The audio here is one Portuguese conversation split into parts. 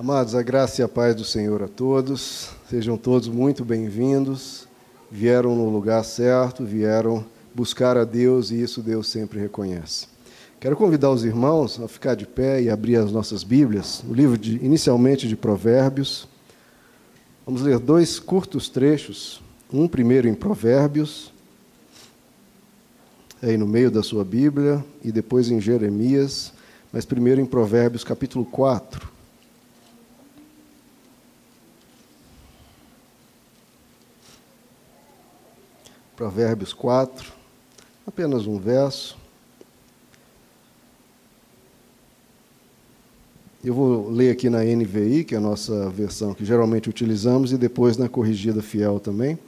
Amados, a graça e a paz do Senhor a todos, sejam todos muito bem-vindos. Vieram no lugar certo, vieram buscar a Deus e isso Deus sempre reconhece. Quero convidar os irmãos a ficar de pé e abrir as nossas Bíblias, no livro de, inicialmente de Provérbios. Vamos ler dois curtos trechos, um primeiro em Provérbios, aí no meio da sua Bíblia, e depois em Jeremias, mas primeiro em Provérbios capítulo 4. Provérbios 4, apenas um verso. Eu vou ler aqui na NVI, que é a nossa versão que geralmente utilizamos, e depois na corrigida fiel também.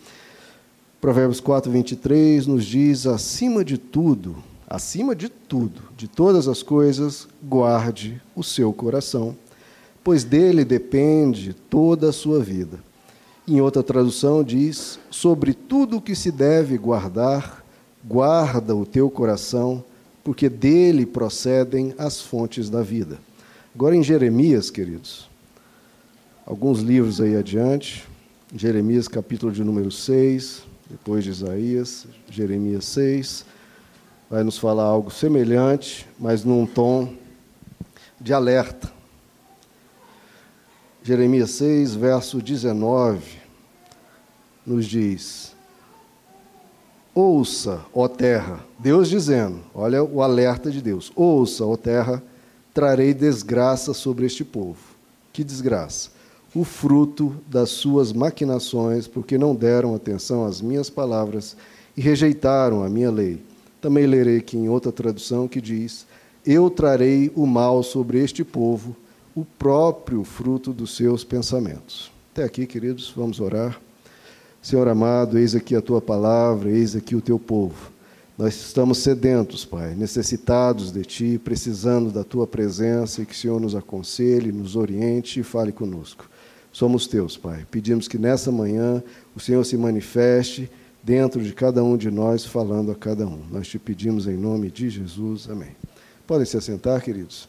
Provérbios 4, 23 nos diz: acima de tudo, acima de tudo, de todas as coisas, guarde o seu coração, pois dele depende toda a sua vida. Em outra tradução diz: sobre tudo o que se deve guardar, guarda o teu coração, porque dele procedem as fontes da vida. Agora em Jeremias, queridos, alguns livros aí adiante, Jeremias capítulo de número 6, depois de Isaías, Jeremias 6, vai nos falar algo semelhante, mas num tom de alerta. Jeremias 6, verso 19 nos diz: Ouça, ó terra, Deus dizendo, olha o alerta de Deus: Ouça, ó terra, trarei desgraça sobre este povo. Que desgraça? O fruto das suas maquinações, porque não deram atenção às minhas palavras e rejeitaram a minha lei. Também lerei aqui em outra tradução que diz: Eu trarei o mal sobre este povo, o próprio fruto dos seus pensamentos. Até aqui, queridos, vamos orar. Senhor amado, eis aqui a tua palavra, eis aqui o teu povo. Nós estamos sedentos, Pai, necessitados de Ti, precisando da Tua presença e que o Senhor nos aconselhe, nos oriente e fale conosco. Somos Teus, Pai. Pedimos que nessa manhã o Senhor se manifeste dentro de cada um de nós, falando a cada um. Nós te pedimos em nome de Jesus. Amém. Podem se assentar, queridos.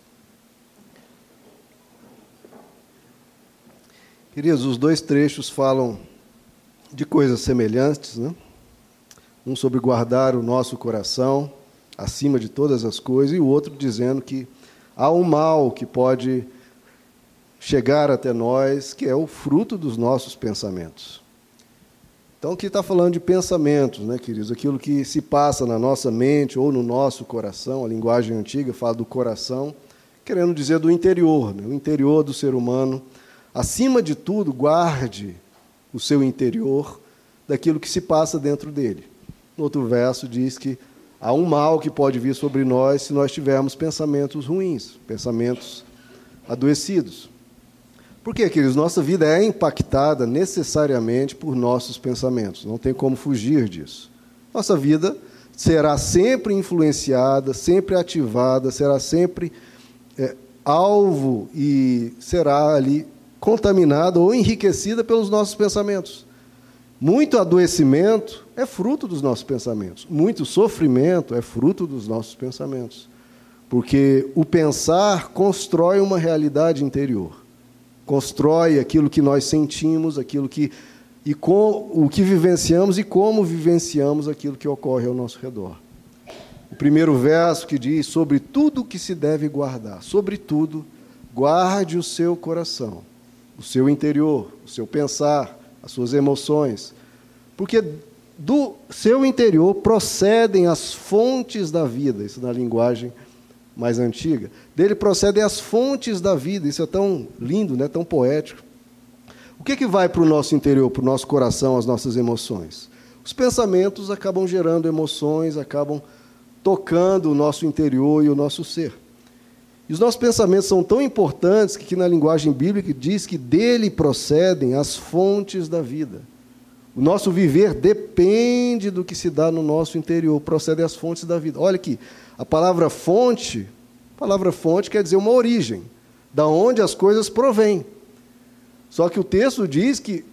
Queridos, os dois trechos falam de coisas semelhantes, né? um sobre guardar o nosso coração acima de todas as coisas, e o outro dizendo que há um mal que pode chegar até nós, que é o fruto dos nossos pensamentos. Então, aqui está falando de pensamentos, né, queridos? Aquilo que se passa na nossa mente ou no nosso coração, a linguagem antiga fala do coração, querendo dizer do interior, né? o interior do ser humano. Acima de tudo, guarde o seu interior daquilo que se passa dentro dele. No outro verso diz que há um mal que pode vir sobre nós se nós tivermos pensamentos ruins, pensamentos adoecidos. Por quê, queridos? Nossa vida é impactada necessariamente por nossos pensamentos, não tem como fugir disso. Nossa vida será sempre influenciada, sempre ativada, será sempre é, alvo e será ali contaminada ou enriquecida pelos nossos pensamentos. Muito adoecimento é fruto dos nossos pensamentos. Muito sofrimento é fruto dos nossos pensamentos. Porque o pensar constrói uma realidade interior. Constrói aquilo que nós sentimos, aquilo que e com o que vivenciamos e como vivenciamos aquilo que ocorre ao nosso redor. O primeiro verso que diz sobre tudo que se deve guardar, sobre tudo, guarde o seu coração, o seu interior, o seu pensar, as suas emoções, porque do seu interior procedem as fontes da vida, isso na linguagem mais antiga. Dele procedem as fontes da vida, isso é tão lindo, né? tão poético. O que, que vai para o nosso interior, para o nosso coração, as nossas emoções? Os pensamentos acabam gerando emoções, acabam tocando o nosso interior e o nosso ser. E os nossos pensamentos são tão importantes que, que na linguagem bíblica diz que dele procedem as fontes da vida. O nosso viver depende do que se dá no nosso interior, procedem as fontes da vida. Olha aqui, a palavra fonte, a palavra fonte quer dizer uma origem, da onde as coisas provêm. Só que o texto diz que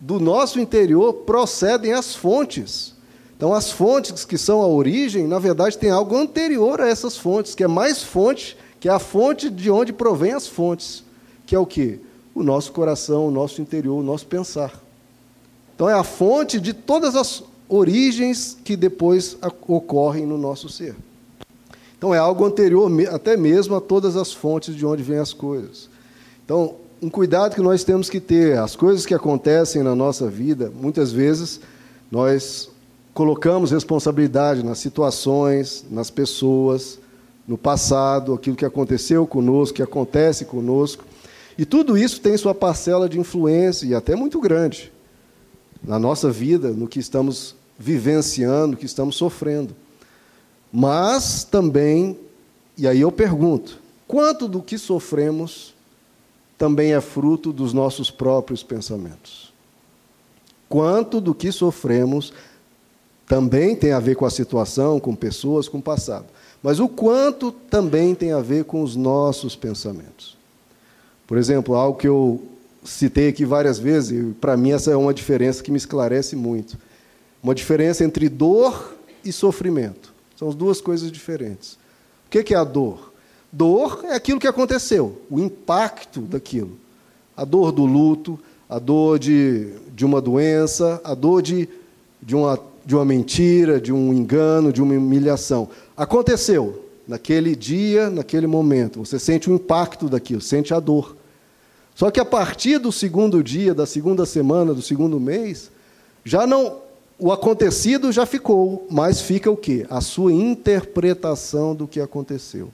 do nosso interior procedem as fontes. Então, as fontes que são a origem, na verdade, tem algo anterior a essas fontes, que é mais fonte que é a fonte de onde provém as fontes, que é o que? O nosso coração, o nosso interior, o nosso pensar. Então é a fonte de todas as origens que depois ocorrem no nosso ser. Então é algo anterior até mesmo a todas as fontes de onde vêm as coisas. Então, um cuidado que nós temos que ter, as coisas que acontecem na nossa vida, muitas vezes nós colocamos responsabilidade nas situações, nas pessoas, no passado, aquilo que aconteceu conosco, que acontece conosco. E tudo isso tem sua parcela de influência, e até muito grande, na nossa vida, no que estamos vivenciando, no que estamos sofrendo. Mas também, e aí eu pergunto, quanto do que sofremos também é fruto dos nossos próprios pensamentos? Quanto do que sofremos também tem a ver com a situação, com pessoas, com o passado. Mas o quanto também tem a ver com os nossos pensamentos. Por exemplo, algo que eu citei aqui várias vezes, e para mim essa é uma diferença que me esclarece muito. Uma diferença entre dor e sofrimento. São as duas coisas diferentes. O que é a dor? Dor é aquilo que aconteceu, o impacto daquilo. A dor do luto, a dor de, de uma doença, a dor de, de uma de uma mentira, de um engano, de uma humilhação. Aconteceu naquele dia, naquele momento. Você sente o impacto daquilo, sente a dor. Só que a partir do segundo dia, da segunda semana, do segundo mês, já não o acontecido já ficou, mas fica o quê? A sua interpretação do que aconteceu.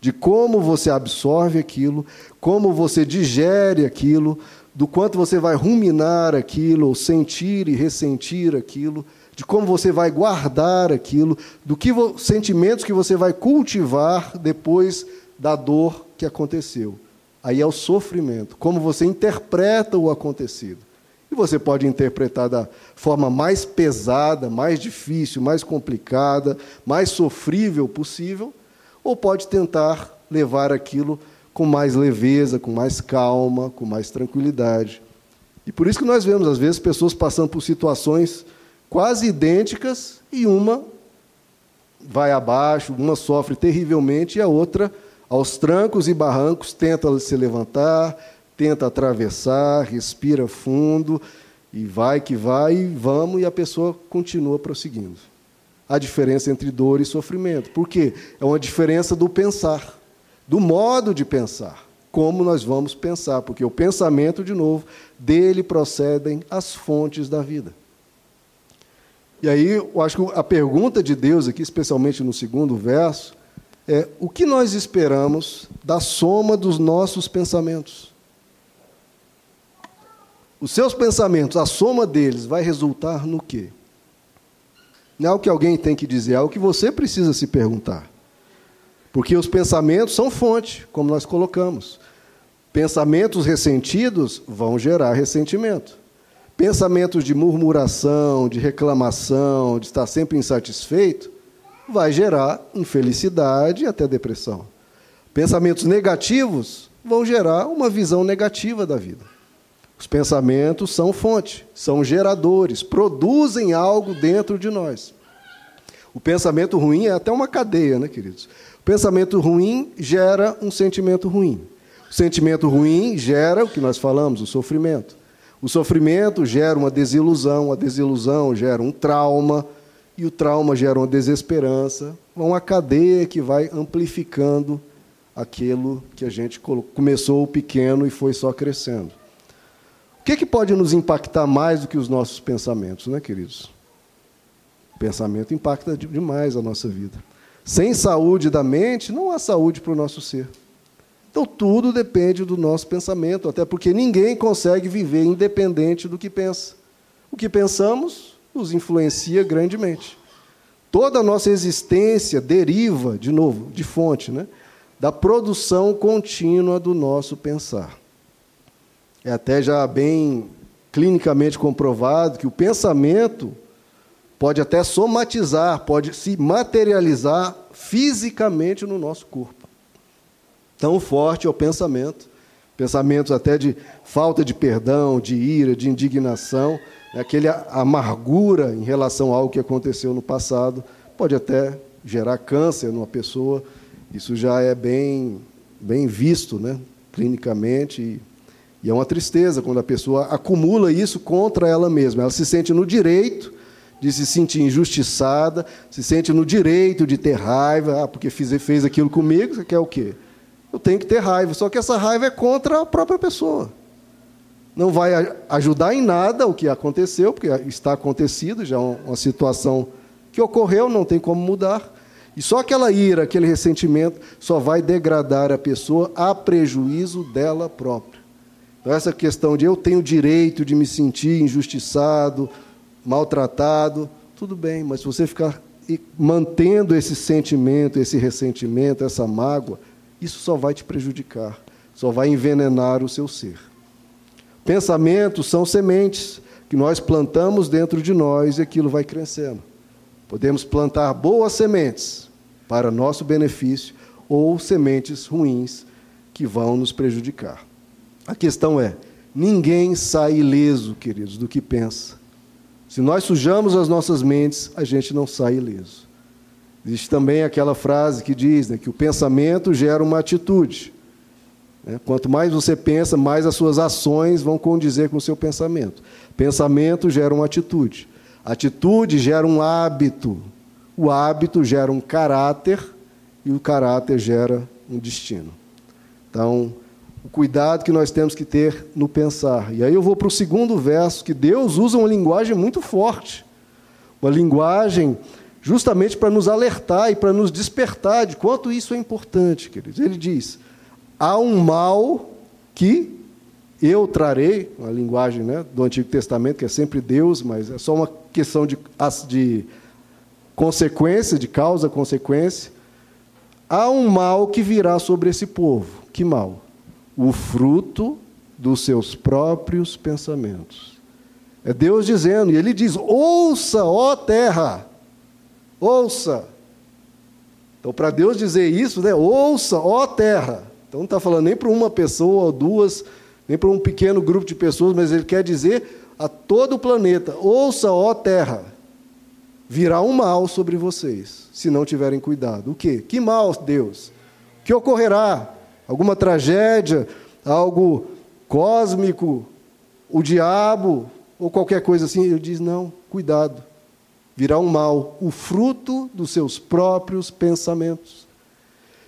De como você absorve aquilo, como você digere aquilo, do quanto você vai ruminar aquilo, ou sentir e ressentir aquilo de como você vai guardar aquilo, do que sentimentos que você vai cultivar depois da dor que aconteceu. Aí é o sofrimento, como você interpreta o acontecido. E você pode interpretar da forma mais pesada, mais difícil, mais complicada, mais sofrível possível, ou pode tentar levar aquilo com mais leveza, com mais calma, com mais tranquilidade. E por isso que nós vemos, às vezes, pessoas passando por situações quase idênticas e uma vai abaixo, uma sofre terrivelmente e a outra, aos trancos e barrancos, tenta se levantar, tenta atravessar, respira fundo e vai que vai e vamos e a pessoa continua prosseguindo. A diferença entre dor e sofrimento. Por quê? É uma diferença do pensar, do modo de pensar. Como nós vamos pensar, porque o pensamento, de novo, dele procedem as fontes da vida. E aí, eu acho que a pergunta de Deus aqui, especialmente no segundo verso, é: o que nós esperamos da soma dos nossos pensamentos? Os seus pensamentos, a soma deles, vai resultar no quê? Não é o que alguém tem que dizer, é o que você precisa se perguntar. Porque os pensamentos são fonte, como nós colocamos. Pensamentos ressentidos vão gerar ressentimento. Pensamentos de murmuração, de reclamação, de estar sempre insatisfeito, vai gerar infelicidade e até depressão. Pensamentos negativos vão gerar uma visão negativa da vida. Os pensamentos são fonte, são geradores, produzem algo dentro de nós. O pensamento ruim é até uma cadeia, né, queridos? O pensamento ruim gera um sentimento ruim. O sentimento ruim gera o que nós falamos, o sofrimento. O sofrimento gera uma desilusão, a desilusão gera um trauma, e o trauma gera uma desesperança, uma cadeia que vai amplificando aquilo que a gente começou pequeno e foi só crescendo. O que, que pode nos impactar mais do que os nossos pensamentos, né, queridos? O pensamento impacta demais a nossa vida. Sem saúde da mente, não há saúde para o nosso ser. Então, tudo depende do nosso pensamento, até porque ninguém consegue viver independente do que pensa. O que pensamos nos influencia grandemente. Toda a nossa existência deriva, de novo, de fonte, né, da produção contínua do nosso pensar. É até já bem clinicamente comprovado que o pensamento pode até somatizar, pode se materializar fisicamente no nosso corpo. Tão forte é o pensamento, pensamentos até de falta de perdão, de ira, de indignação, aquele amargura em relação a algo que aconteceu no passado, pode até gerar câncer numa pessoa. Isso já é bem, bem visto, né? clinicamente. E, e é uma tristeza quando a pessoa acumula isso contra ela mesma. Ela se sente no direito de se sentir injustiçada, se sente no direito de ter raiva, ah, porque fiz, fez aquilo comigo, você quer o quê? Eu tenho que ter raiva, só que essa raiva é contra a própria pessoa. Não vai ajudar em nada o que aconteceu, porque está acontecido, já é uma situação que ocorreu, não tem como mudar. E só aquela ira, aquele ressentimento, só vai degradar a pessoa a prejuízo dela própria. Então, essa questão de eu tenho direito de me sentir injustiçado, maltratado, tudo bem, mas se você ficar mantendo esse sentimento, esse ressentimento, essa mágoa, isso só vai te prejudicar, só vai envenenar o seu ser. Pensamentos são sementes que nós plantamos dentro de nós e aquilo vai crescendo. Podemos plantar boas sementes para nosso benefício ou sementes ruins que vão nos prejudicar. A questão é: ninguém sai ileso, queridos, do que pensa. Se nós sujamos as nossas mentes, a gente não sai ileso. Existe também aquela frase que diz né, que o pensamento gera uma atitude. Né? Quanto mais você pensa, mais as suas ações vão condizer com o seu pensamento. Pensamento gera uma atitude. Atitude gera um hábito. O hábito gera um caráter e o caráter gera um destino. Então, o cuidado que nós temos que ter no pensar. E aí eu vou para o segundo verso, que Deus usa uma linguagem muito forte. Uma linguagem justamente para nos alertar e para nos despertar de quanto isso é importante, queridos. Ele diz: há um mal que eu trarei, uma linguagem né, do Antigo Testamento, que é sempre Deus, mas é só uma questão de, de consequência, de causa-consequência. Há um mal que virá sobre esse povo. Que mal? o fruto dos seus próprios pensamentos. É Deus dizendo, e ele diz: ouça, ó terra, ouça. Então, para Deus dizer isso, né, ouça, ó terra. Então, não está falando nem para uma pessoa ou duas, nem para um pequeno grupo de pessoas, mas ele quer dizer a todo o planeta: ouça, ó terra, virá um mal sobre vocês, se não tiverem cuidado. O quê? Que mal, Deus? Que ocorrerá? alguma tragédia, algo cósmico, o diabo ou qualquer coisa assim, ele diz: não, cuidado, virá um mal, o fruto dos seus próprios pensamentos.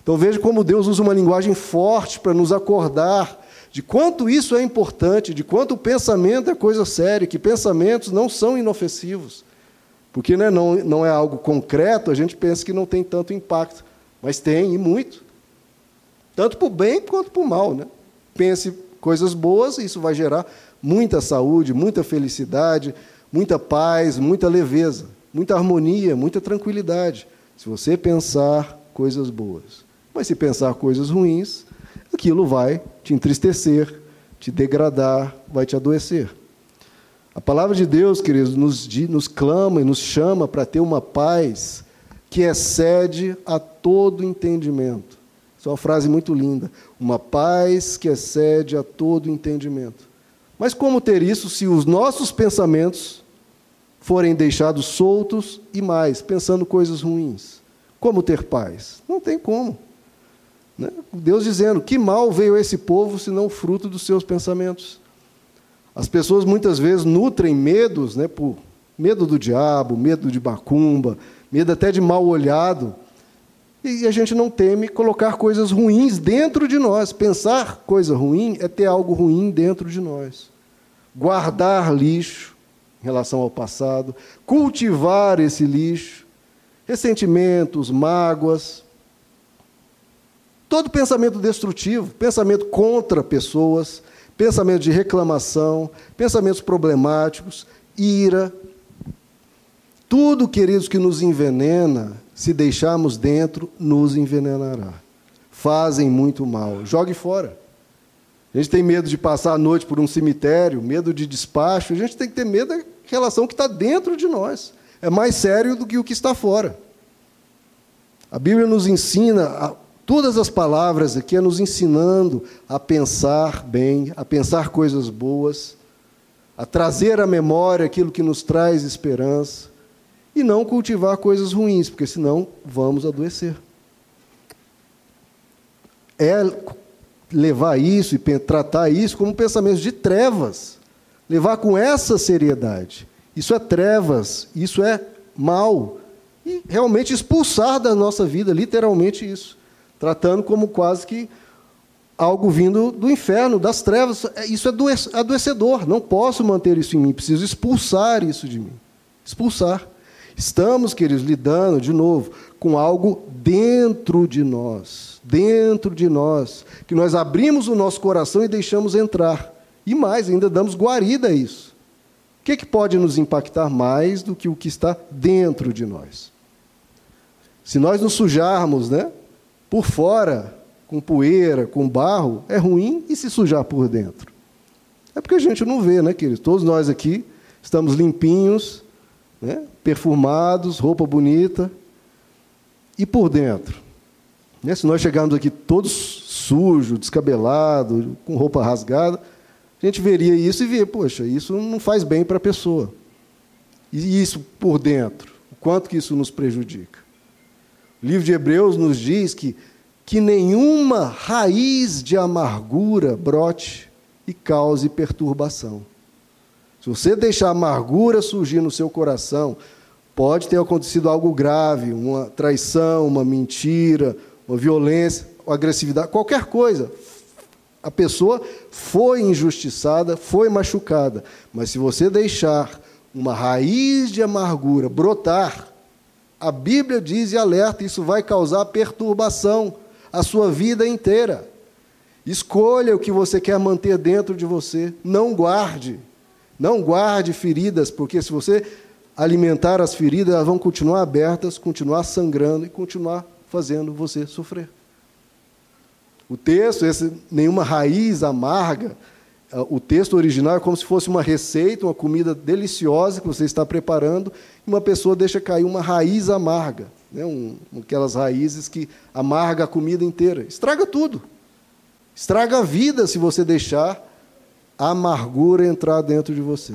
Então veja como Deus usa uma linguagem forte para nos acordar de quanto isso é importante, de quanto o pensamento é coisa séria, que pensamentos não são inofensivos. Porque né, não, não é algo concreto, a gente pensa que não tem tanto impacto, mas tem, e muito tanto para o bem quanto para o mal. Né? Pense coisas boas, isso vai gerar muita saúde, muita felicidade, muita paz, muita leveza, muita harmonia, muita tranquilidade. Se você pensar coisas boas. Mas se pensar coisas ruins, aquilo vai te entristecer, te degradar, vai te adoecer. A palavra de Deus, queridos, nos, nos clama e nos chama para ter uma paz que excede a todo entendimento. Isso é uma frase muito linda. Uma paz que excede a todo entendimento. Mas como ter isso se os nossos pensamentos forem deixados soltos e mais, pensando coisas ruins? Como ter paz? Não tem como. Né? Deus dizendo: que mal veio esse povo senão fruto dos seus pensamentos? As pessoas muitas vezes nutrem medos, né, por medo do diabo, medo de macumba, medo até de mal olhado e a gente não teme colocar coisas ruins dentro de nós. Pensar coisa ruim é ter algo ruim dentro de nós. Guardar lixo relação ao passado, cultivar esse lixo, ressentimentos, mágoas, todo pensamento destrutivo, pensamento contra pessoas, pensamento de reclamação, pensamentos problemáticos, ira. Tudo, queridos, que nos envenena se deixarmos dentro, nos envenenará. Fazem muito mal. Jogue fora. A gente tem medo de passar a noite por um cemitério, medo de despacho. A gente tem que ter medo relação que está dentro de nós. É mais sério do que o que está fora. A Bíblia nos ensina, a, todas as palavras aqui, é nos ensinando a pensar bem, a pensar coisas boas, a trazer à memória aquilo que nos traz esperança e não cultivar coisas ruins, porque senão vamos adoecer. É levar isso e tratar isso como pensamentos de trevas. Levar com essa seriedade. Isso é trevas, isso é mal. E realmente expulsar da nossa vida, literalmente isso. Tratando como quase que algo vindo do inferno, das trevas. É, isso é adoecedor. Não posso manter isso em mim. Preciso expulsar isso de mim. Expulsar. Estamos, queridos, lidando, de novo, com algo dentro de nós. Dentro de nós. Que nós abrimos o nosso coração e deixamos entrar. E mais, ainda damos guarida a isso. O que, é que pode nos impactar mais do que o que está dentro de nós? Se nós nos sujarmos, né? Por fora, com poeira, com barro, é ruim e se sujar por dentro. É porque a gente não vê, né, queridos? Todos nós aqui estamos limpinhos, né, perfumados, roupa bonita. E por dentro? Né, se nós chegarmos aqui todos sujos, descabelados, com roupa rasgada, a gente veria isso e vê, poxa, isso não faz bem para a pessoa. E isso por dentro, o quanto que isso nos prejudica? O livro de Hebreus nos diz que que nenhuma raiz de amargura brote e cause perturbação. Se você deixar amargura surgir no seu coração, pode ter acontecido algo grave, uma traição, uma mentira, uma violência, uma agressividade, qualquer coisa. A pessoa foi injustiçada, foi machucada. Mas se você deixar uma raiz de amargura brotar, a Bíblia diz e alerta, isso vai causar perturbação a sua vida inteira. Escolha o que você quer manter dentro de você. Não guarde. Não guarde feridas, porque se você alimentar as feridas, elas vão continuar abertas, continuar sangrando e continuar fazendo você sofrer. O texto, esse, nenhuma raiz amarga, ah, o texto original é como se fosse uma receita, uma comida deliciosa que você está preparando, e uma pessoa deixa cair uma raiz amarga né, um, aquelas raízes que amarga a comida inteira. Estraga tudo. Estraga a vida se você deixar a amargura entrar dentro de você.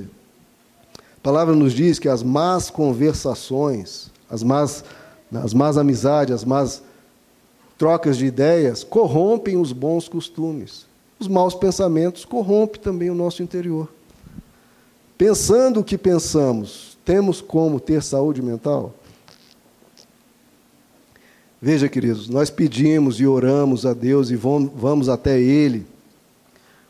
A palavra nos diz que as más conversações, as más, as más amizades, as más trocas de ideias corrompem os bons costumes. Os maus pensamentos corrompem também o nosso interior. Pensando o que pensamos, temos como ter saúde mental? Veja, queridos, nós pedimos e oramos a Deus e vamos até Ele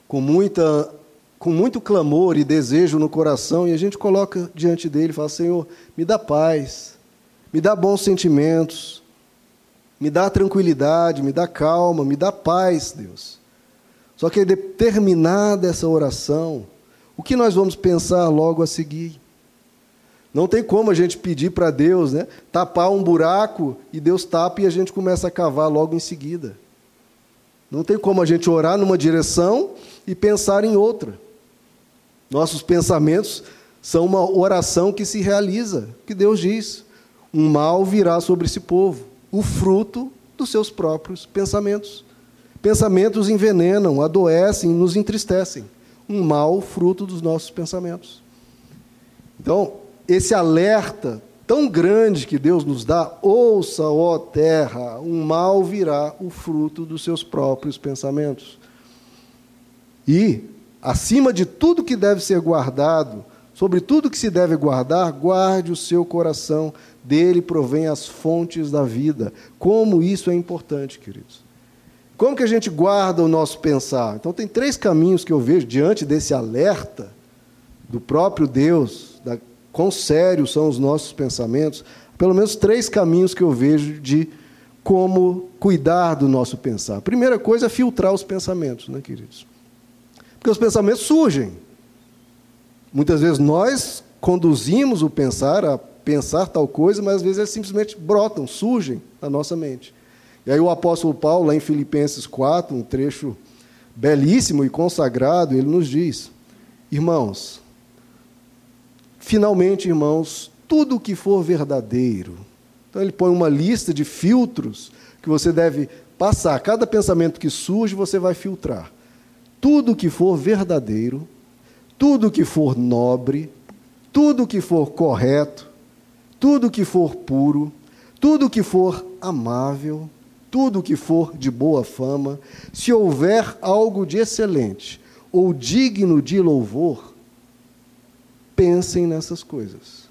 com, muita, com muito clamor e desejo no coração e a gente coloca diante dele e fala: Senhor, me dá paz, me dá bons sentimentos, me dá tranquilidade, me dá calma, me dá paz, Deus. Só que determinada essa oração, o que nós vamos pensar logo a seguir? Não tem como a gente pedir para Deus né, tapar um buraco e Deus tapa e a gente começa a cavar logo em seguida. Não tem como a gente orar numa direção e pensar em outra. Nossos pensamentos são uma oração que se realiza, que Deus diz: um mal virá sobre esse povo, o fruto dos seus próprios pensamentos. Pensamentos envenenam, adoecem, nos entristecem. Um mal fruto dos nossos pensamentos. Então, esse alerta tão grande que Deus nos dá, ouça, ó terra, um mal virá o fruto dos seus próprios pensamentos. E, acima de tudo que deve ser guardado, sobre tudo que se deve guardar, guarde o seu coração, dele provém as fontes da vida. Como isso é importante, queridos. Como que a gente guarda o nosso pensar? Então, tem três caminhos que eu vejo diante desse alerta do próprio Deus, da, quão sérios são os nossos pensamentos, pelo menos três caminhos que eu vejo de como cuidar do nosso pensar. A primeira coisa é filtrar os pensamentos, né, queridos? Porque os pensamentos surgem. Muitas vezes nós conduzimos o pensar a pensar tal coisa, mas às vezes eles simplesmente brotam, surgem na nossa mente. E aí o apóstolo Paulo, lá em Filipenses 4, um trecho belíssimo e consagrado, ele nos diz: Irmãos, Finalmente, irmãos, tudo o que for verdadeiro. Então, ele põe uma lista de filtros que você deve passar. Cada pensamento que surge, você vai filtrar. Tudo que for verdadeiro, tudo que for nobre, tudo que for correto, tudo que for puro, tudo que for amável, tudo que for de boa fama, se houver algo de excelente ou digno de louvor, pensem nessas coisas.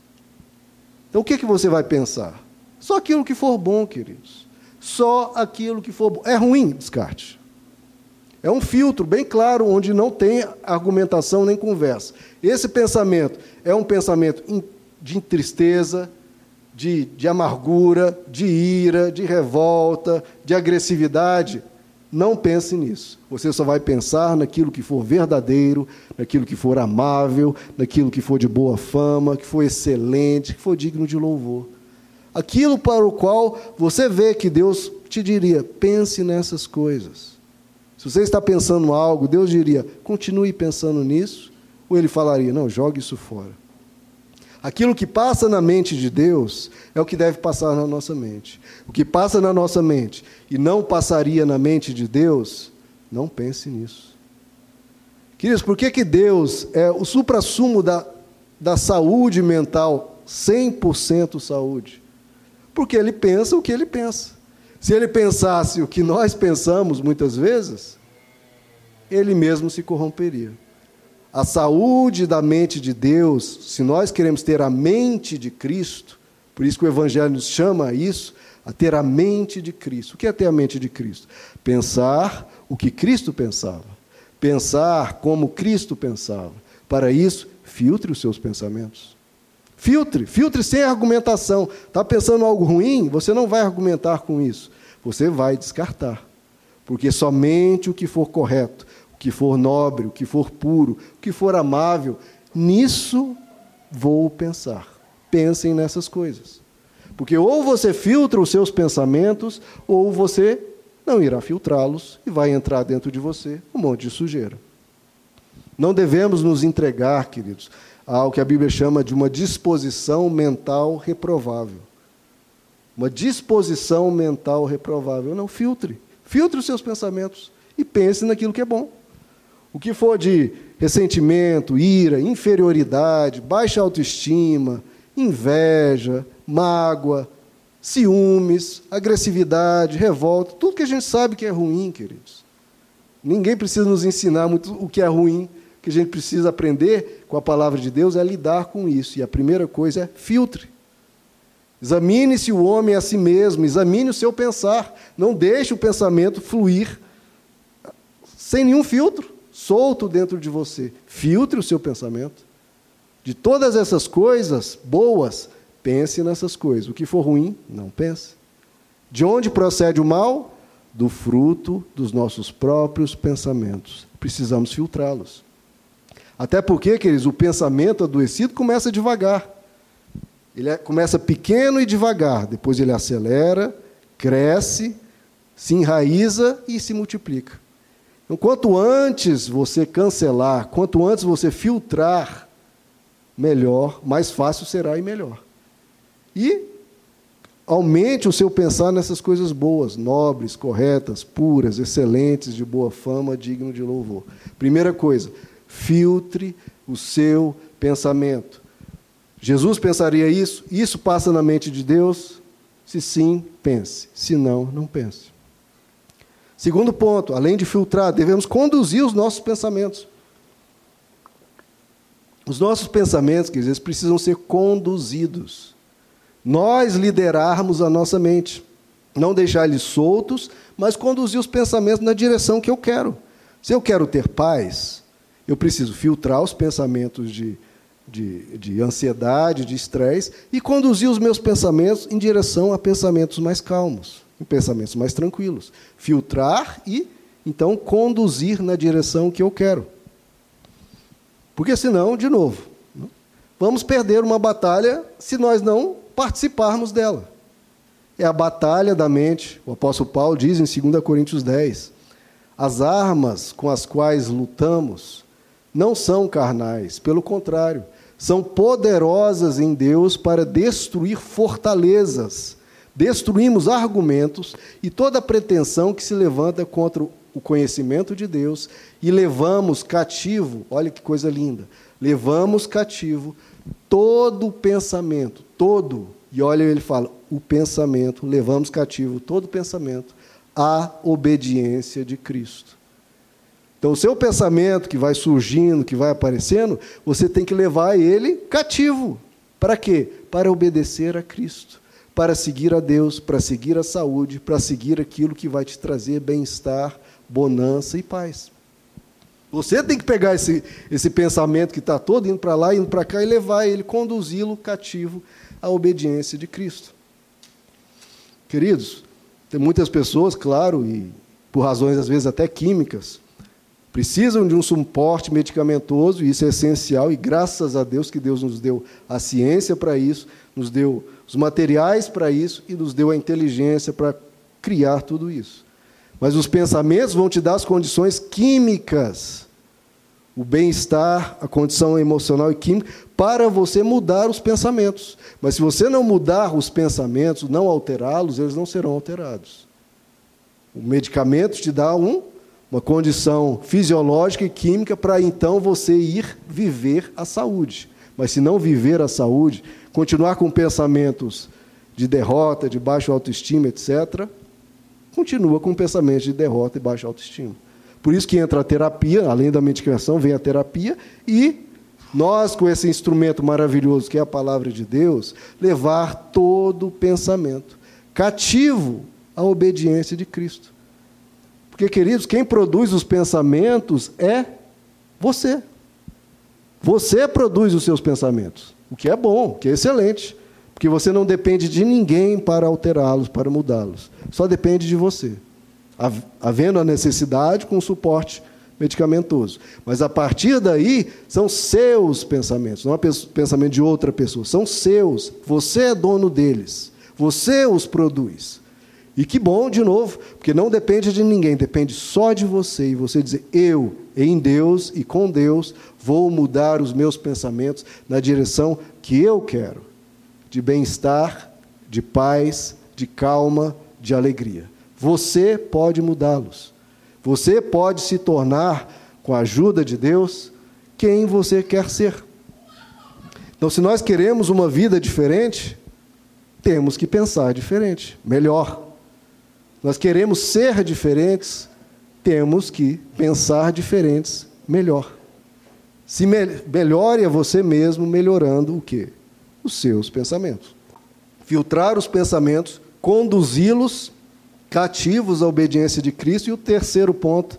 Então o que, que você vai pensar? Só aquilo que for bom, queridos. Só aquilo que for bom. É ruim? Descarte. É um filtro bem claro, onde não tem argumentação nem conversa. Esse pensamento é um pensamento de tristeza, de, de amargura, de ira, de revolta, de agressividade. Não pense nisso. Você só vai pensar naquilo que for verdadeiro, naquilo que for amável, naquilo que for de boa fama, que for excelente, que for digno de louvor. Aquilo para o qual você vê que Deus te diria: pense nessas coisas. Se você está pensando algo, Deus diria: continue pensando nisso, ou ele falaria: não, jogue isso fora. Aquilo que passa na mente de Deus é o que deve passar na nossa mente. O que passa na nossa mente e não passaria na mente de Deus, não pense nisso. Queridos, por que, que Deus é o suprassumo da, da saúde mental, 100% saúde? Porque ele pensa o que ele pensa. Se ele pensasse o que nós pensamos muitas vezes, ele mesmo se corromperia. A saúde da mente de Deus, se nós queremos ter a mente de Cristo, por isso que o Evangelho nos chama a isso, a ter a mente de Cristo. O que é ter a mente de Cristo? Pensar o que Cristo pensava. Pensar como Cristo pensava. Para isso, filtre os seus pensamentos. Filtre, filtre sem argumentação. Está pensando algo ruim? Você não vai argumentar com isso. Você vai descartar. Porque somente o que for correto, que for nobre, o que for puro, o que for amável, nisso vou pensar. Pensem nessas coisas. Porque ou você filtra os seus pensamentos, ou você não irá filtrá-los e vai entrar dentro de você um monte de sujeira. Não devemos nos entregar, queridos, ao que a Bíblia chama de uma disposição mental reprovável. Uma disposição mental reprovável. Não, filtre. Filtre os seus pensamentos e pense naquilo que é bom. O que for de ressentimento, ira, inferioridade, baixa autoestima, inveja, mágoa, ciúmes, agressividade, revolta, tudo que a gente sabe que é ruim, queridos. Ninguém precisa nos ensinar muito o que é ruim, que a gente precisa aprender com a palavra de Deus é lidar com isso. E a primeira coisa é filtre. Examine-se o homem a si mesmo, examine o seu pensar. Não deixe o pensamento fluir sem nenhum filtro solto dentro de você. Filtre o seu pensamento. De todas essas coisas boas, pense nessas coisas. O que for ruim, não pense. De onde procede o mal? Do fruto dos nossos próprios pensamentos. Precisamos filtrá-los. Até porque, queridos, o pensamento adoecido começa devagar. Ele é, começa pequeno e devagar, depois ele acelera, cresce, se enraiza e se multiplica. Então, quanto antes você cancelar, quanto antes você filtrar, melhor, mais fácil será e melhor. E aumente o seu pensar nessas coisas boas, nobres, corretas, puras, excelentes, de boa fama, digno de louvor. Primeira coisa, filtre o seu pensamento. Jesus pensaria isso? Isso passa na mente de Deus? Se sim, pense. Se não, não pense. Segundo ponto, além de filtrar, devemos conduzir os nossos pensamentos. Os nossos pensamentos, quer dizer, precisam ser conduzidos. Nós liderarmos a nossa mente. Não deixar eles soltos, mas conduzir os pensamentos na direção que eu quero. Se eu quero ter paz, eu preciso filtrar os pensamentos de, de, de ansiedade, de estresse, e conduzir os meus pensamentos em direção a pensamentos mais calmos em pensamentos mais tranquilos. Filtrar e, então, conduzir na direção que eu quero. Porque senão, de novo, vamos perder uma batalha se nós não participarmos dela. É a batalha da mente. O apóstolo Paulo diz em 2 Coríntios 10: as armas com as quais lutamos não são carnais, pelo contrário, são poderosas em Deus para destruir fortalezas Destruímos argumentos e toda pretensão que se levanta contra o conhecimento de Deus e levamos cativo, olha que coisa linda, levamos cativo todo o pensamento, todo, e olha ele fala, o pensamento, levamos cativo todo o pensamento à obediência de Cristo. Então, o seu pensamento que vai surgindo, que vai aparecendo, você tem que levar ele cativo. Para quê? Para obedecer a Cristo, para seguir a Deus, para seguir a saúde, para seguir aquilo que vai te trazer bem-estar, bonança e paz. Você tem que pegar esse, esse pensamento que está todo indo para lá, indo para cá, e levar ele, conduzi-lo cativo à obediência de Cristo. Queridos, tem muitas pessoas, claro, e por razões às vezes até químicas, precisam de um suporte medicamentoso, e isso é essencial, e graças a Deus que Deus nos deu a ciência para isso, nos deu os materiais para isso e nos deu a inteligência para criar tudo isso. Mas os pensamentos vão te dar as condições químicas, o bem-estar, a condição emocional e química, para você mudar os pensamentos. Mas se você não mudar os pensamentos, não alterá-los, eles não serão alterados. O medicamento te dá um, uma condição fisiológica e química para então você ir viver a saúde. Mas se não viver a saúde, continuar com pensamentos de derrota, de baixa autoestima, etc., continua com pensamentos de derrota e baixa autoestima. Por isso que entra a terapia, além da medicação, vem a terapia e nós, com esse instrumento maravilhoso que é a palavra de Deus, levar todo o pensamento cativo à obediência de Cristo. Porque, queridos, quem produz os pensamentos é você. Você produz os seus pensamentos, o que é bom, o que é excelente. Porque você não depende de ninguém para alterá-los, para mudá-los. Só depende de você. Havendo a necessidade com suporte medicamentoso. Mas a partir daí, são seus pensamentos, não é pensamento de outra pessoa, são seus. Você é dono deles. Você os produz. E que bom, de novo, porque não depende de ninguém, depende só de você. E você dizer, eu, em Deus e com Deus, vou mudar os meus pensamentos na direção que eu quero de bem-estar, de paz, de calma, de alegria. Você pode mudá-los. Você pode se tornar, com a ajuda de Deus, quem você quer ser. Então, se nós queremos uma vida diferente, temos que pensar diferente, melhor. Nós queremos ser diferentes, temos que pensar diferentes, melhor. Se me melhore a você mesmo melhorando o quê? os seus pensamentos. Filtrar os pensamentos, conduzi-los cativos à obediência de Cristo. E o terceiro ponto,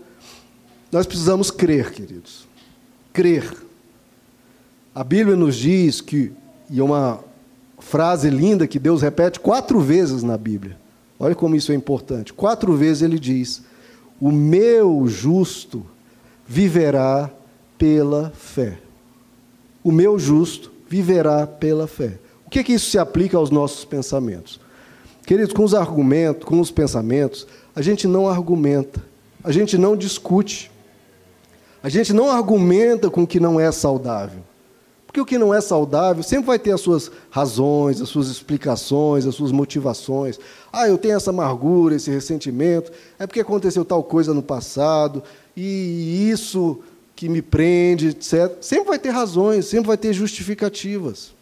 nós precisamos crer, queridos. Crer. A Bíblia nos diz que, e é uma frase linda que Deus repete quatro vezes na Bíblia. Olha como isso é importante. Quatro vezes ele diz: O meu justo viverá pela fé. O meu justo viverá pela fé. O que, é que isso se aplica aos nossos pensamentos? Queridos, com os argumentos, com os pensamentos, a gente não argumenta, a gente não discute, a gente não argumenta com o que não é saudável. Porque o que não é saudável sempre vai ter as suas razões, as suas explicações, as suas motivações. Ah, eu tenho essa amargura, esse ressentimento, é porque aconteceu tal coisa no passado, e isso que me prende, etc. Sempre vai ter razões, sempre vai ter justificativas.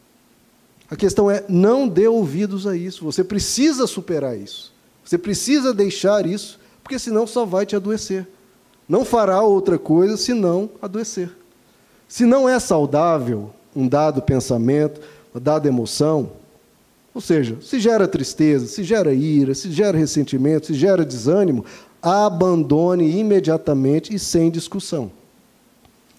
A questão é, não dê ouvidos a isso. Você precisa superar isso. Você precisa deixar isso, porque senão só vai te adoecer. Não fará outra coisa senão adoecer. Se não é saudável um dado pensamento, uma dada emoção, ou seja, se gera tristeza, se gera ira, se gera ressentimento, se gera desânimo, abandone imediatamente e sem discussão.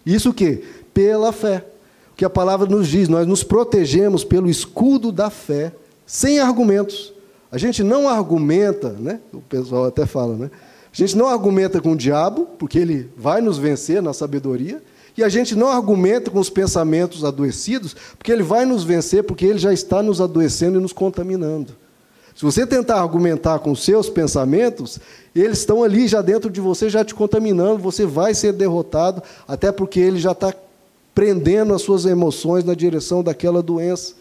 Isso o quê? Pela fé. O que a palavra nos diz, nós nos protegemos pelo escudo da fé, sem argumentos. A gente não argumenta, né? O pessoal até fala, né? A gente não argumenta com o diabo, porque ele vai nos vencer na sabedoria, e a gente não argumenta com os pensamentos adoecidos, porque ele vai nos vencer, porque ele já está nos adoecendo e nos contaminando. Se você tentar argumentar com os seus pensamentos, eles estão ali já dentro de você, já te contaminando, você vai ser derrotado, até porque ele já está prendendo as suas emoções na direção daquela doença.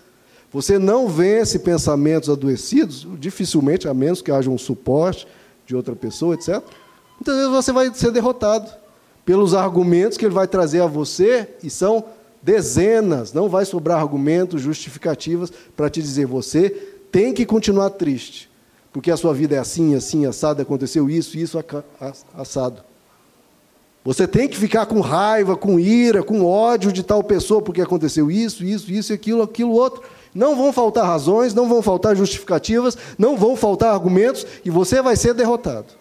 Você não vence pensamentos adoecidos, dificilmente, a menos que haja um suporte de outra pessoa, etc. Muitas vezes você vai ser derrotado pelos argumentos que ele vai trazer a você, e são dezenas, não vai sobrar argumentos, justificativas para te dizer você tem que continuar triste, porque a sua vida é assim, assim, assado, aconteceu isso, isso, assado. Você tem que ficar com raiva, com ira, com ódio de tal pessoa porque aconteceu isso, isso, isso, aquilo, aquilo outro. Não vão faltar razões, não vão faltar justificativas, não vão faltar argumentos e você vai ser derrotado.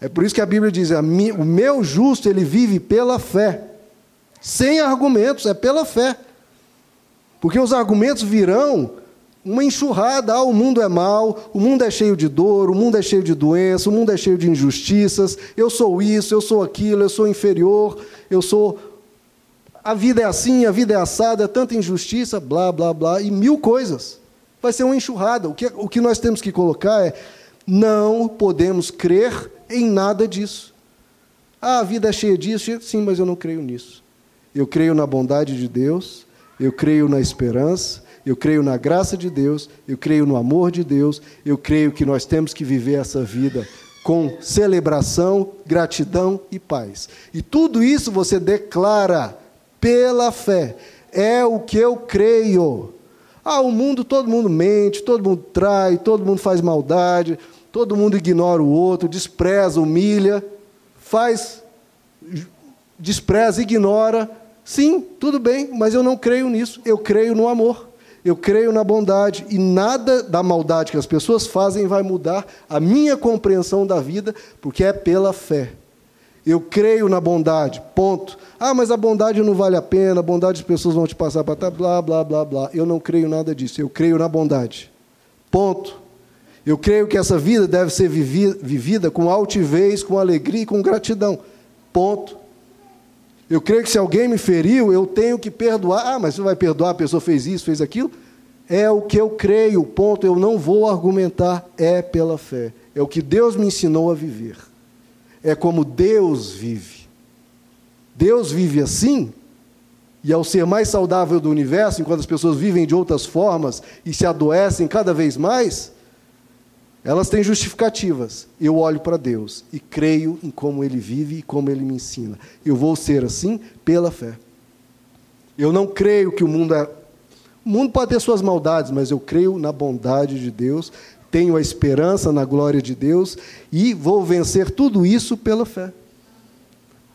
É por isso que a Bíblia diz: o meu justo ele vive pela fé, sem argumentos, é pela fé. Porque os argumentos virão uma enxurrada. Ah, o mundo é mau, o mundo é cheio de dor, o mundo é cheio de doença, o mundo é cheio de injustiças. Eu sou isso, eu sou aquilo, eu sou inferior, eu sou. A vida é assim, a vida é assada, é tanta injustiça, blá, blá, blá, e mil coisas. Vai ser uma enxurrada. O que, o que nós temos que colocar é: não podemos crer em nada disso. Ah, a vida é cheia disso, sim, mas eu não creio nisso. Eu creio na bondade de Deus, eu creio na esperança, eu creio na graça de Deus, eu creio no amor de Deus, eu creio que nós temos que viver essa vida com celebração, gratidão e paz. E tudo isso você declara pela fé. É o que eu creio. Ah, o mundo, todo mundo mente, todo mundo trai, todo mundo faz maldade, todo mundo ignora o outro, despreza, humilha, faz, despreza, ignora. Sim, tudo bem, mas eu não creio nisso, eu creio no amor eu creio na bondade e nada da maldade que as pessoas fazem vai mudar a minha compreensão da vida, porque é pela fé. Eu creio na bondade, ponto. Ah, mas a bondade não vale a pena, a bondade as pessoas vão te passar para blá, blá, blá, blá. Eu não creio nada disso, eu creio na bondade. Ponto. Eu creio que essa vida deve ser vivida com altivez, com alegria e com gratidão. Ponto. Eu creio que se alguém me feriu, eu tenho que perdoar. Ah, mas você vai perdoar, a pessoa fez isso, fez aquilo? É o que eu creio, ponto. Eu não vou argumentar, é pela fé. É o que Deus me ensinou a viver. É como Deus vive. Deus vive assim, e ao ser mais saudável do universo, enquanto as pessoas vivem de outras formas e se adoecem cada vez mais, elas têm justificativas. Eu olho para Deus e creio em como Ele vive e como Ele me ensina. Eu vou ser assim pela fé. Eu não creio que o mundo é. O mundo pode ter suas maldades, mas eu creio na bondade de Deus, tenho a esperança na glória de Deus e vou vencer tudo isso pela fé.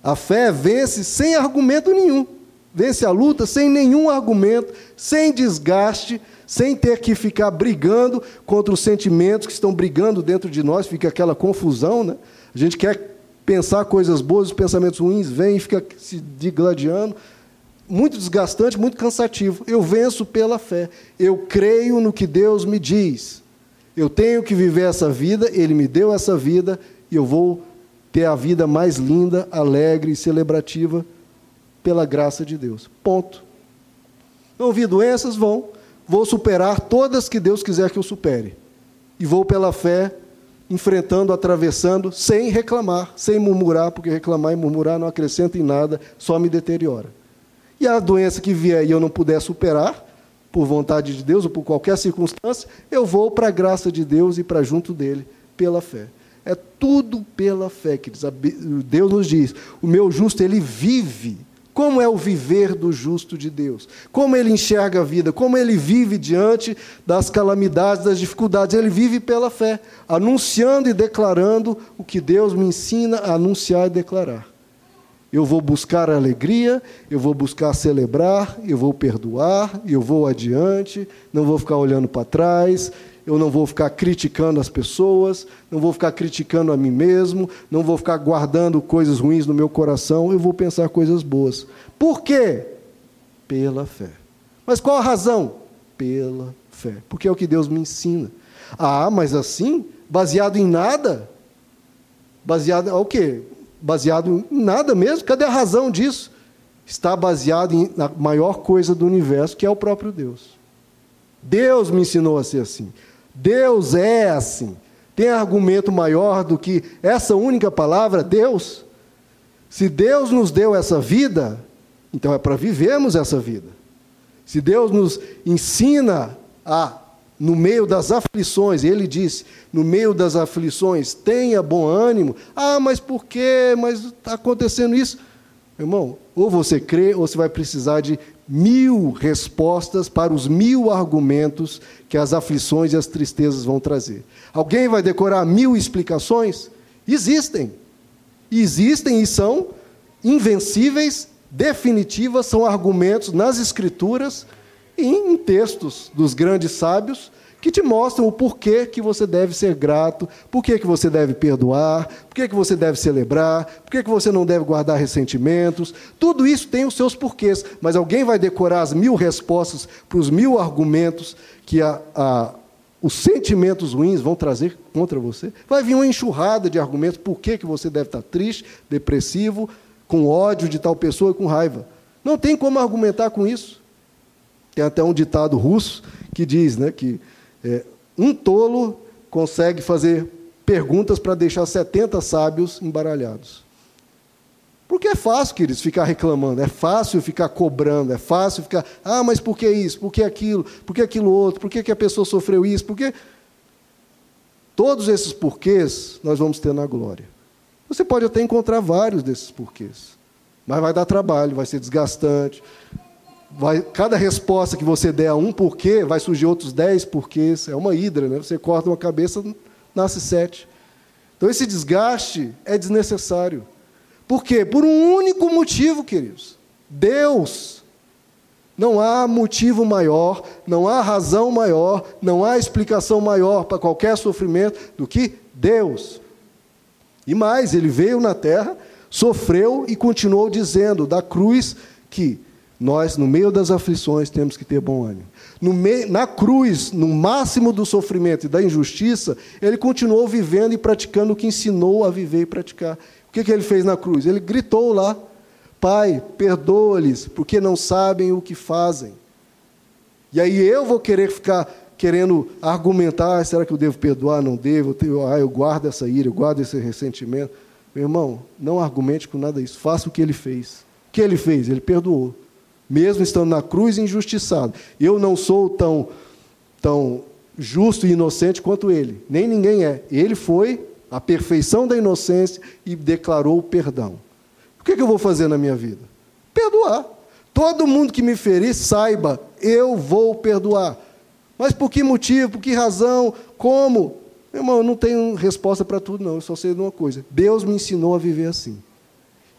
A fé vence sem argumento nenhum. Vence a luta sem nenhum argumento, sem desgaste, sem ter que ficar brigando contra os sentimentos que estão brigando dentro de nós, fica aquela confusão, né? A gente quer pensar coisas boas, os pensamentos ruins vêm e fica se digladiando. Muito desgastante, muito cansativo. Eu venço pela fé. Eu creio no que Deus me diz. Eu tenho que viver essa vida, Ele me deu essa vida, e eu vou ter a vida mais linda, alegre e celebrativa pela graça de Deus. Ponto. Não ouvi doenças, vão vou superar todas que Deus quiser que eu supere. E vou pela fé, enfrentando, atravessando, sem reclamar, sem murmurar, porque reclamar e murmurar não acrescenta em nada, só me deteriora. E a doença que vier e eu não puder superar, por vontade de Deus ou por qualquer circunstância, eu vou para a graça de Deus e para junto dele, pela fé. É tudo pela fé, que Deus nos diz: o meu justo, ele vive como é o viver do justo de Deus? Como ele enxerga a vida? Como ele vive diante das calamidades, das dificuldades? Ele vive pela fé, anunciando e declarando o que Deus me ensina a anunciar e declarar. Eu vou buscar alegria, eu vou buscar celebrar, eu vou perdoar, eu vou adiante, não vou ficar olhando para trás, eu não vou ficar criticando as pessoas, não vou ficar criticando a mim mesmo, não vou ficar guardando coisas ruins no meu coração, eu vou pensar coisas boas. Por quê? Pela fé. Mas qual a razão? Pela fé. Porque é o que Deus me ensina. Ah, mas assim, baseado em nada? Baseado o quê? Baseado em nada mesmo? Cadê a razão disso? Está baseado em, na maior coisa do universo, que é o próprio Deus. Deus me ensinou a ser assim. Deus é assim. Tem argumento maior do que essa única palavra, Deus? Se Deus nos deu essa vida, então é para vivermos essa vida. Se Deus nos ensina a, no meio das aflições, ele disse, no meio das aflições, tenha bom ânimo. Ah, mas por quê? Mas está acontecendo isso. Irmão, ou você crê, ou você vai precisar de mil respostas para os mil argumentos que as aflições e as tristezas vão trazer. Alguém vai decorar mil explicações? Existem. Existem e são invencíveis, definitivas, são argumentos nas Escrituras em textos dos grandes sábios que te mostram o porquê que você deve ser grato, porquê que você deve perdoar, porquê que você deve celebrar, porquê que você não deve guardar ressentimentos. Tudo isso tem os seus porquês, mas alguém vai decorar as mil respostas para os mil argumentos que a, a, os sentimentos ruins vão trazer contra você? Vai vir uma enxurrada de argumentos por que, que você deve estar triste, depressivo, com ódio de tal pessoa e com raiva. Não tem como argumentar com isso. Tem até um ditado russo que diz né, que é, um tolo consegue fazer perguntas para deixar 70 sábios embaralhados. Porque é fácil, queridos, ficar reclamando, é fácil ficar cobrando, é fácil ficar, ah, mas por que isso, por que aquilo, por que aquilo outro, por que, que a pessoa sofreu isso, por que. Todos esses porquês nós vamos ter na glória. Você pode até encontrar vários desses porquês, mas vai dar trabalho, vai ser desgastante, vai, cada resposta que você der a um porquê, vai surgir outros dez porquês. É uma hidra, né? Você corta uma cabeça, nasce sete. Então esse desgaste é desnecessário. Por quê? Por um único motivo, queridos. Deus. Não há motivo maior, não há razão maior, não há explicação maior para qualquer sofrimento do que Deus. E mais, ele veio na terra, sofreu e continuou dizendo da cruz que nós, no meio das aflições, temos que ter bom ânimo. Meio, na cruz, no máximo do sofrimento e da injustiça, ele continuou vivendo e praticando o que ensinou a viver e praticar. O que, que ele fez na cruz? Ele gritou lá: Pai, perdoa-lhes, porque não sabem o que fazem. E aí eu vou querer ficar querendo argumentar: ah, será que eu devo perdoar? Não devo? Eu, ah, eu guardo essa ira, eu guardo esse ressentimento. Meu irmão, não argumente com nada disso. Faça o que ele fez. O que ele fez? Ele perdoou mesmo estando na cruz injustiçado. Eu não sou tão, tão justo e inocente quanto ele, nem ninguém é. Ele foi a perfeição da inocência e declarou o perdão. O que, é que eu vou fazer na minha vida? Perdoar. Todo mundo que me ferir, saiba, eu vou perdoar. Mas por que motivo? Por que razão? Como? Meu irmão, eu não tenho resposta para tudo, não. Eu só sei de uma coisa. Deus me ensinou a viver assim.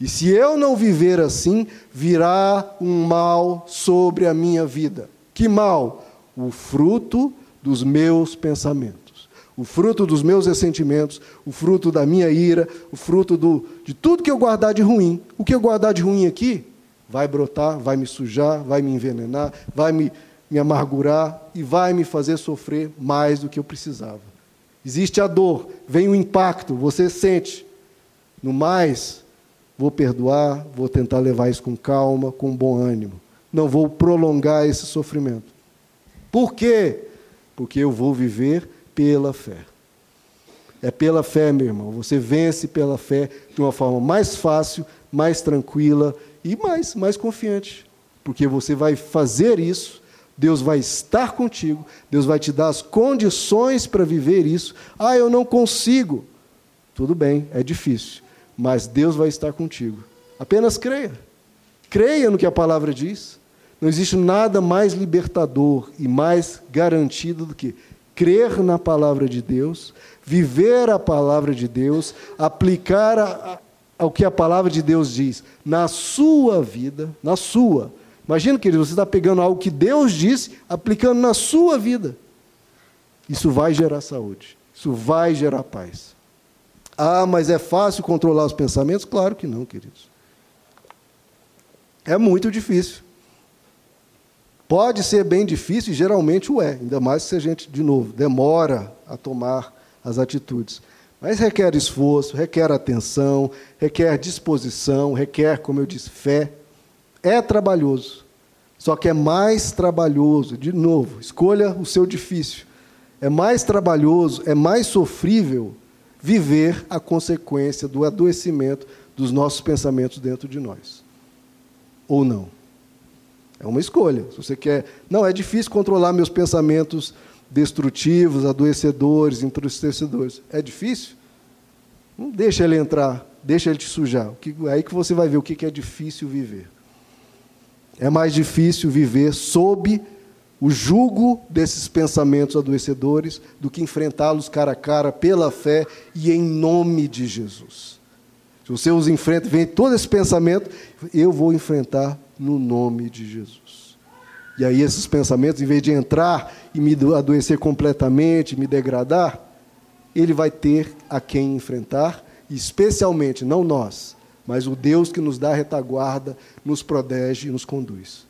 E se eu não viver assim, virá um mal sobre a minha vida. Que mal? O fruto dos meus pensamentos, o fruto dos meus ressentimentos, o fruto da minha ira, o fruto do, de tudo que eu guardar de ruim. O que eu guardar de ruim aqui vai brotar, vai me sujar, vai me envenenar, vai me, me amargurar e vai me fazer sofrer mais do que eu precisava. Existe a dor, vem o impacto, você sente. No mais, Vou perdoar, vou tentar levar isso com calma, com bom ânimo. Não vou prolongar esse sofrimento. Por quê? Porque eu vou viver pela fé. É pela fé, meu irmão. Você vence pela fé de uma forma mais fácil, mais tranquila e mais, mais confiante. Porque você vai fazer isso, Deus vai estar contigo, Deus vai te dar as condições para viver isso. Ah, eu não consigo. Tudo bem, é difícil mas Deus vai estar contigo. Apenas creia. Creia no que a palavra diz. Não existe nada mais libertador e mais garantido do que crer na palavra de Deus, viver a palavra de Deus, aplicar a, a, ao que a palavra de Deus diz na sua vida, na sua. Imagina, querido, você está pegando algo que Deus disse, aplicando na sua vida. Isso vai gerar saúde, isso vai gerar paz. Ah, mas é fácil controlar os pensamentos? Claro que não, queridos. É muito difícil. Pode ser bem difícil e geralmente o é, ainda mais se a gente, de novo, demora a tomar as atitudes. Mas requer esforço, requer atenção, requer disposição, requer, como eu disse, fé. É trabalhoso. Só que é mais trabalhoso, de novo, escolha o seu difícil. É mais trabalhoso, é mais sofrível viver a consequência do adoecimento dos nossos pensamentos dentro de nós. Ou não. É uma escolha. Se você quer. Não, é difícil controlar meus pensamentos destrutivos, adoecedores, entristecedores. É difícil? Não deixa ele entrar. deixa ele te sujar. É aí que você vai ver o que é difícil viver. É mais difícil viver sob o jugo desses pensamentos adoecedores do que enfrentá-los cara a cara pela fé e em nome de Jesus. Se você os enfrenta, vem todo esse pensamento, eu vou enfrentar no nome de Jesus. E aí esses pensamentos, em vez de entrar e me adoecer completamente, me degradar, ele vai ter a quem enfrentar, especialmente não nós, mas o Deus que nos dá retaguarda, nos protege e nos conduz.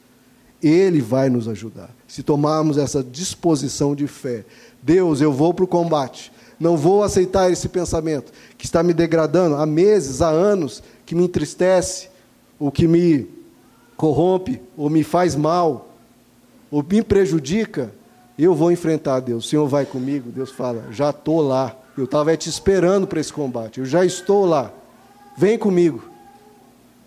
Ele vai nos ajudar. Se tomarmos essa disposição de fé, Deus, eu vou para o combate. Não vou aceitar esse pensamento que está me degradando há meses, há anos, que me entristece, ou que me corrompe, ou me faz mal, ou me prejudica. Eu vou enfrentar Deus. O Senhor vai comigo. Deus fala: Já estou lá. Eu estava te esperando para esse combate. Eu já estou lá. Vem comigo.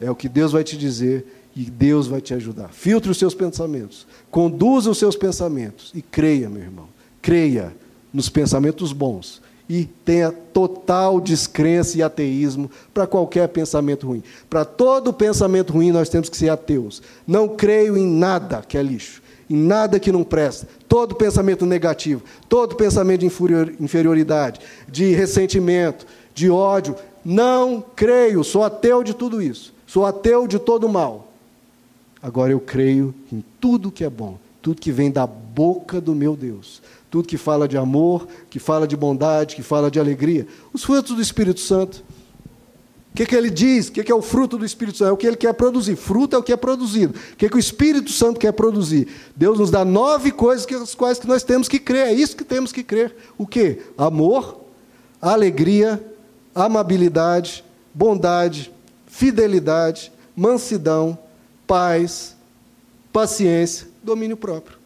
É o que Deus vai te dizer e Deus vai te ajudar. Filtre os seus pensamentos, conduza os seus pensamentos e creia, meu irmão. Creia nos pensamentos bons e tenha total descrença e ateísmo para qualquer pensamento ruim. Para todo pensamento ruim nós temos que ser ateus. Não creio em nada que é lixo, em nada que não presta. Todo pensamento negativo, todo pensamento de inferioridade, de ressentimento, de ódio, não creio, sou ateu de tudo isso. Sou ateu de todo mal. Agora eu creio em tudo que é bom, tudo que vem da boca do meu Deus, tudo que fala de amor, que fala de bondade, que fala de alegria. Os frutos do Espírito Santo. O que, que ele diz? O que, que é o fruto do Espírito Santo? É o que ele quer produzir. Fruto é o que é produzido. O que, que o Espírito Santo quer produzir? Deus nos dá nove coisas que, as quais que nós temos que crer. É isso que temos que crer. O que? Amor, alegria, amabilidade, bondade, fidelidade, mansidão, paz, paciência, domínio próprio.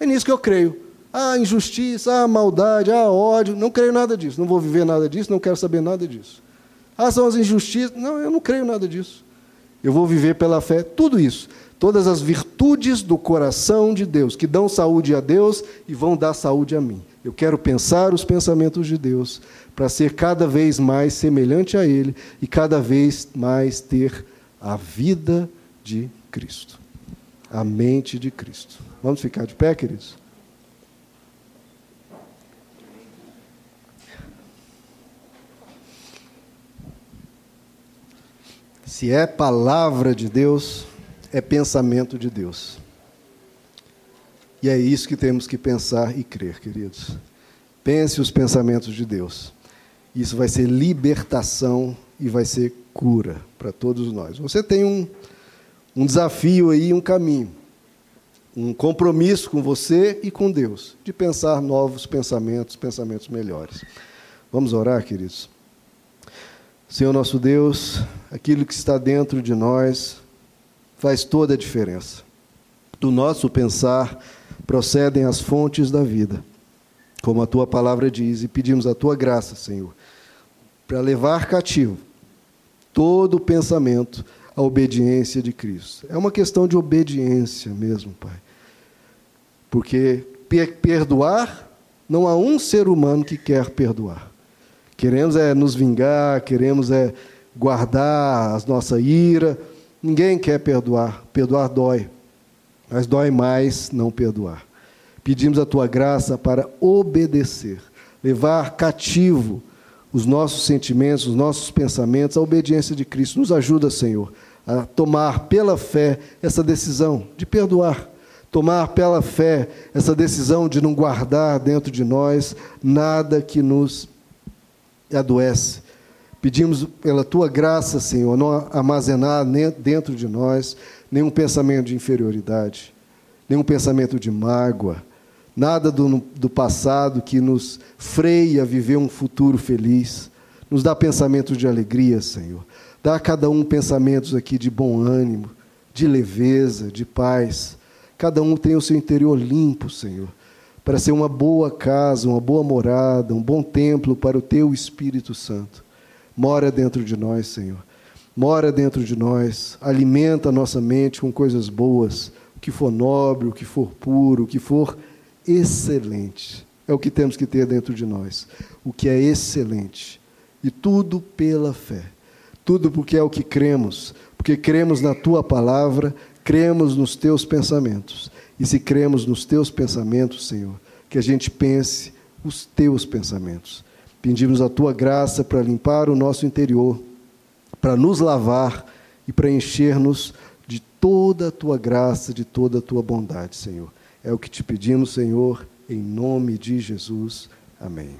É nisso que eu creio. Ah, injustiça, ah, maldade, ah, ódio. Não creio nada disso. Não vou viver nada disso, não quero saber nada disso. Ah, são as injustiças. Não, eu não creio nada disso. Eu vou viver pela fé, tudo isso. Todas as virtudes do coração de Deus, que dão saúde a Deus e vão dar saúde a mim. Eu quero pensar os pensamentos de Deus para ser cada vez mais semelhante a Ele e cada vez mais ter a vida de Cristo, a mente de Cristo. Vamos ficar de pé, queridos? Se é palavra de Deus, é pensamento de Deus. E é isso que temos que pensar e crer, queridos. Pense os pensamentos de Deus. Isso vai ser libertação e vai ser cura para todos nós. Você tem um, um desafio aí, um caminho um compromisso com você e com Deus, de pensar novos pensamentos, pensamentos melhores. Vamos orar, queridos? Senhor nosso Deus, aquilo que está dentro de nós faz toda a diferença. Do nosso pensar procedem as fontes da vida, como a tua palavra diz, e pedimos a tua graça, Senhor, para levar cativo todo pensamento à obediência de Cristo. É uma questão de obediência mesmo, Pai. Porque perdoar, não há um ser humano que quer perdoar. Queremos é nos vingar, queremos é guardar a nossa ira. Ninguém quer perdoar. Perdoar dói. Mas dói mais não perdoar. Pedimos a tua graça para obedecer, levar cativo os nossos sentimentos, os nossos pensamentos, a obediência de Cristo. Nos ajuda, Senhor, a tomar pela fé essa decisão de perdoar tomar pela fé essa decisão de não guardar dentro de nós nada que nos adoece. Pedimos pela tua graça, Senhor, não armazenar dentro de nós nenhum pensamento de inferioridade, nenhum pensamento de mágoa, nada do, do passado que nos freia a viver um futuro feliz. Nos dá pensamentos de alegria, Senhor. Dá a cada um pensamentos aqui de bom ânimo, de leveza, de paz Cada um tem o seu interior limpo, Senhor, para ser uma boa casa, uma boa morada, um bom templo para o teu Espírito Santo. Mora dentro de nós, Senhor. Mora dentro de nós, alimenta a nossa mente com coisas boas, o que for nobre, o que for puro, o que for excelente. É o que temos que ter dentro de nós. O que é excelente. E tudo pela fé. Tudo porque é o que cremos, porque cremos na tua palavra, cremos nos teus pensamentos. E se cremos nos teus pensamentos, Senhor, que a gente pense os teus pensamentos. Pedimos a tua graça para limpar o nosso interior, para nos lavar e para encher-nos de toda a tua graça, de toda a tua bondade, Senhor. É o que te pedimos, Senhor, em nome de Jesus. Amém.